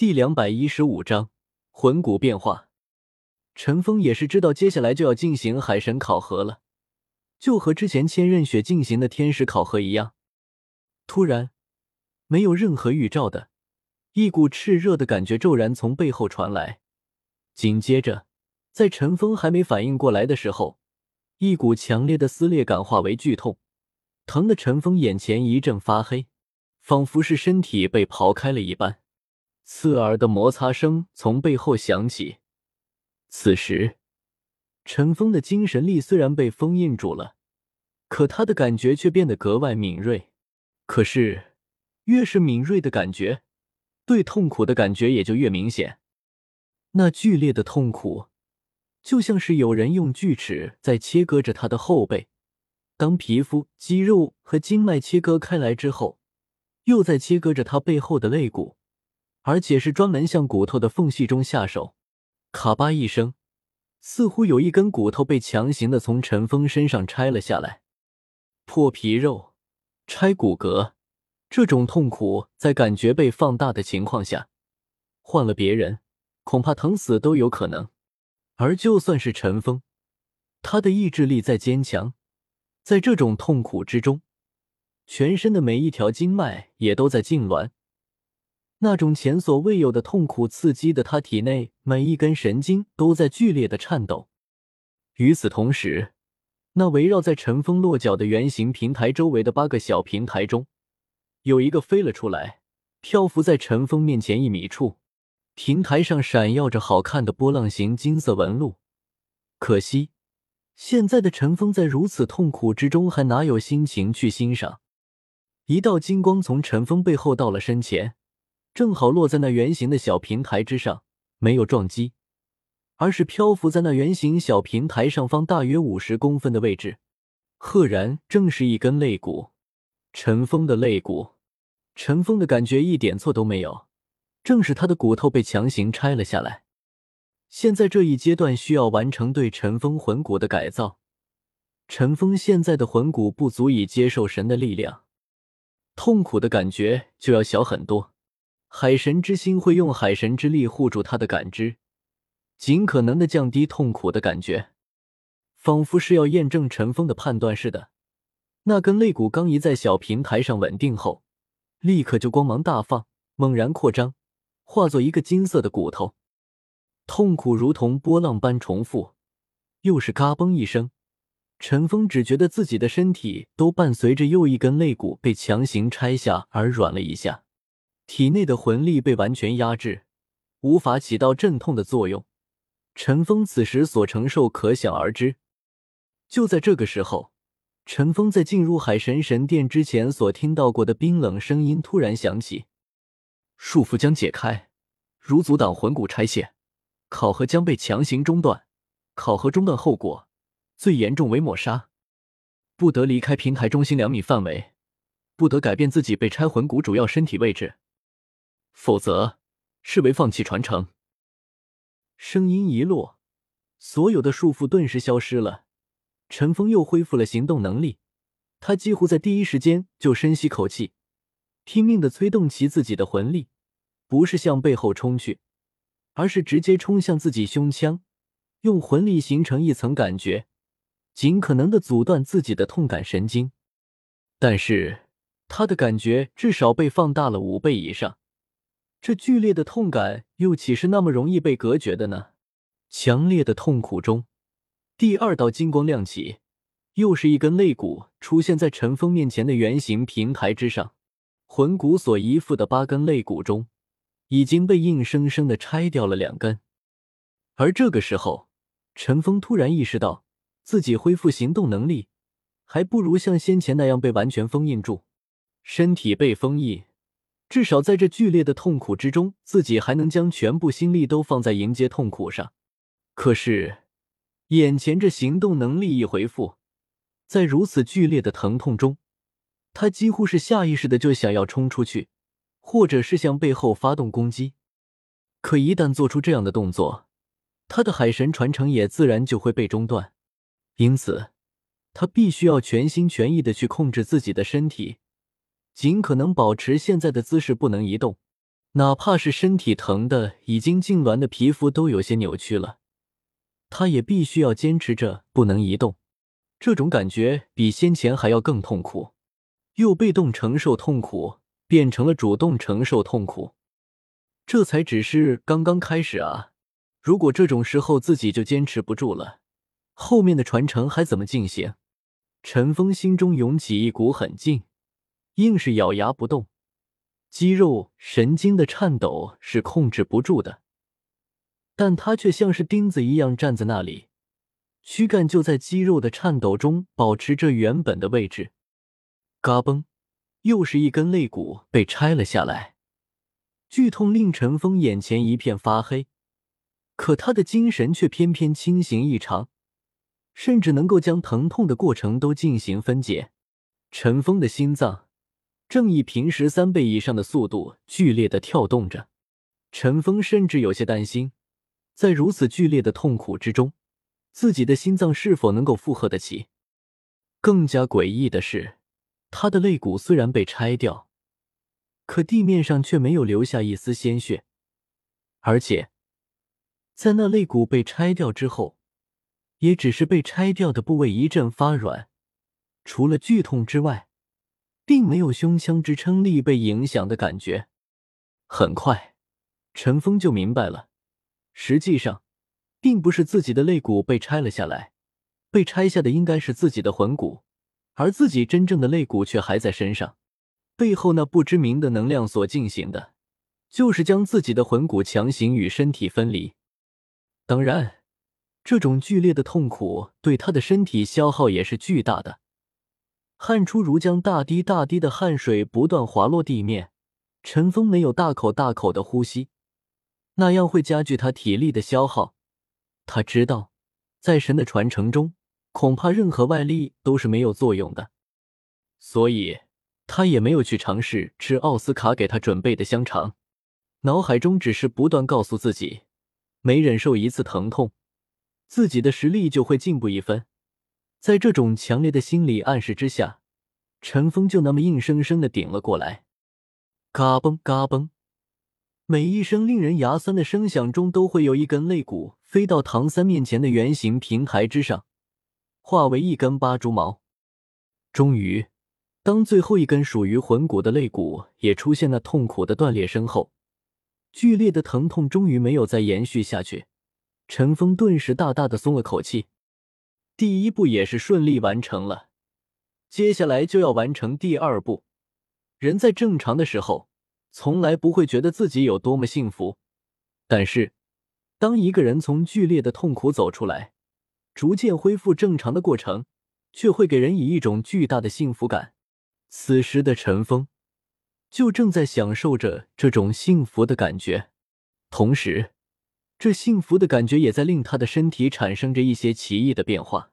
第两百一十五章魂骨变化。陈峰也是知道接下来就要进行海神考核了，就和之前千仞雪进行的天使考核一样。突然，没有任何预兆的一股炽热的感觉骤然从背后传来，紧接着，在陈峰还没反应过来的时候，一股强烈的撕裂感化为剧痛，疼的陈峰眼前一阵发黑，仿佛是身体被刨开了一般。刺耳的摩擦声从背后响起。此时，陈峰的精神力虽然被封印住了，可他的感觉却变得格外敏锐。可是，越是敏锐的感觉，对痛苦的感觉也就越明显。那剧烈的痛苦，就像是有人用锯齿在切割着他的后背。当皮肤、肌肉和经脉切割开来之后，又在切割着他背后的肋骨。而且是专门向骨头的缝隙中下手，咔吧一声，似乎有一根骨头被强行的从陈峰身上拆了下来。破皮肉，拆骨骼，这种痛苦在感觉被放大的情况下，换了别人，恐怕疼死都有可能。而就算是陈峰，他的意志力再坚强，在这种痛苦之中，全身的每一条经脉也都在痉挛。那种前所未有的痛苦刺激的他体内每一根神经都在剧烈的颤抖。与此同时，那围绕在陈峰落脚的圆形平台周围的八个小平台中，有一个飞了出来，漂浮在陈峰面前一米处。平台上闪耀着好看的波浪形金色纹路。可惜，现在的陈峰在如此痛苦之中，还哪有心情去欣赏？一道金光从陈峰背后到了身前。正好落在那圆形的小平台之上，没有撞击，而是漂浮在那圆形小平台上方大约五十公分的位置。赫然正是一根肋骨，陈峰的肋骨。陈峰的感觉一点错都没有，正是他的骨头被强行拆了下来。现在这一阶段需要完成对陈峰魂骨的改造。陈峰现在的魂骨不足以接受神的力量，痛苦的感觉就要小很多。海神之心会用海神之力护住他的感知，尽可能的降低痛苦的感觉，仿佛是要验证陈峰的判断似的。那根肋骨刚一在小平台上稳定后，立刻就光芒大放，猛然扩张，化作一个金色的骨头。痛苦如同波浪般重复，又是嘎嘣一声，陈峰只觉得自己的身体都伴随着又一根肋骨被强行拆下而软了一下。体内的魂力被完全压制，无法起到镇痛的作用。陈峰此时所承受可想而知。就在这个时候，陈峰在进入海神神殿之前所听到过的冰冷声音突然响起：“束缚将解开，如阻挡魂骨拆卸，考核将被强行中断。考核中断后果，最严重为抹杀，不得离开平台中心两米范围，不得改变自己被拆魂骨主要身体位置。”否则，视为放弃传承。声音一落，所有的束缚顿时消失了。陈峰又恢复了行动能力，他几乎在第一时间就深吸口气，拼命的催动起自己的魂力，不是向背后冲去，而是直接冲向自己胸腔，用魂力形成一层感觉，尽可能的阻断自己的痛感神经。但是，他的感觉至少被放大了五倍以上。这剧烈的痛感又岂是那么容易被隔绝的呢？强烈的痛苦中，第二道金光亮起，又是一根肋骨出现在陈峰面前的圆形平台之上。魂骨所依附的八根肋骨中，已经被硬生生的拆掉了两根。而这个时候，陈峰突然意识到，自己恢复行动能力，还不如像先前那样被完全封印住，身体被封印。至少在这剧烈的痛苦之中，自己还能将全部心力都放在迎接痛苦上。可是，眼前这行动能力一回复，在如此剧烈的疼痛中，他几乎是下意识的就想要冲出去，或者是向背后发动攻击。可一旦做出这样的动作，他的海神传承也自然就会被中断。因此，他必须要全心全意的去控制自己的身体。尽可能保持现在的姿势，不能移动。哪怕是身体疼的已经痉挛的皮肤都有些扭曲了，他也必须要坚持着不能移动。这种感觉比先前还要更痛苦，又被动承受痛苦，变成了主动承受痛苦。这才只是刚刚开始啊！如果这种时候自己就坚持不住了，后面的传承还怎么进行？陈峰心中涌起一股狠劲，硬是咬牙不动。肌肉、神经的颤抖是控制不住的，但他却像是钉子一样站在那里，躯干就在肌肉的颤抖中保持着原本的位置。嘎嘣，又是一根肋骨被拆了下来，剧痛令陈峰眼前一片发黑，可他的精神却偏偏清醒异常，甚至能够将疼痛的过程都进行分解。陈峰的心脏。正以平时三倍以上的速度剧烈的跳动着，陈峰甚至有些担心，在如此剧烈的痛苦之中，自己的心脏是否能够负荷得起。更加诡异的是，他的肋骨虽然被拆掉，可地面上却没有留下一丝鲜血，而且在那肋骨被拆掉之后，也只是被拆掉的部位一阵发软，除了剧痛之外。并没有胸腔支撑力被影响的感觉。很快，陈峰就明白了，实际上，并不是自己的肋骨被拆了下来，被拆下的应该是自己的魂骨，而自己真正的肋骨却还在身上。背后那不知名的能量所进行的，就是将自己的魂骨强行与身体分离。当然，这种剧烈的痛苦对他的身体消耗也是巨大的。汗出如浆，大滴大滴的汗水不断滑落地面。陈峰没有大口大口的呼吸，那样会加剧他体力的消耗。他知道，在神的传承中，恐怕任何外力都是没有作用的，所以他也没有去尝试吃奥斯卡给他准备的香肠。脑海中只是不断告诉自己，每忍受一次疼痛，自己的实力就会进步一分。在这种强烈的心理暗示之下，陈峰就那么硬生生的顶了过来。嘎嘣嘎嘣，每一声令人牙酸的声响中，都会有一根肋骨飞到唐三面前的圆形平台之上，化为一根八蛛毛。终于，当最后一根属于魂骨的肋骨也出现那痛苦的断裂声后，剧烈的疼痛终于没有再延续下去，陈峰顿时大大的松了口气。第一步也是顺利完成了，接下来就要完成第二步。人在正常的时候，从来不会觉得自己有多么幸福，但是，当一个人从剧烈的痛苦走出来，逐渐恢复正常的过程，却会给人以一种巨大的幸福感。此时的陈峰，就正在享受着这种幸福的感觉，同时，这幸福的感觉也在令他的身体产生着一些奇异的变化。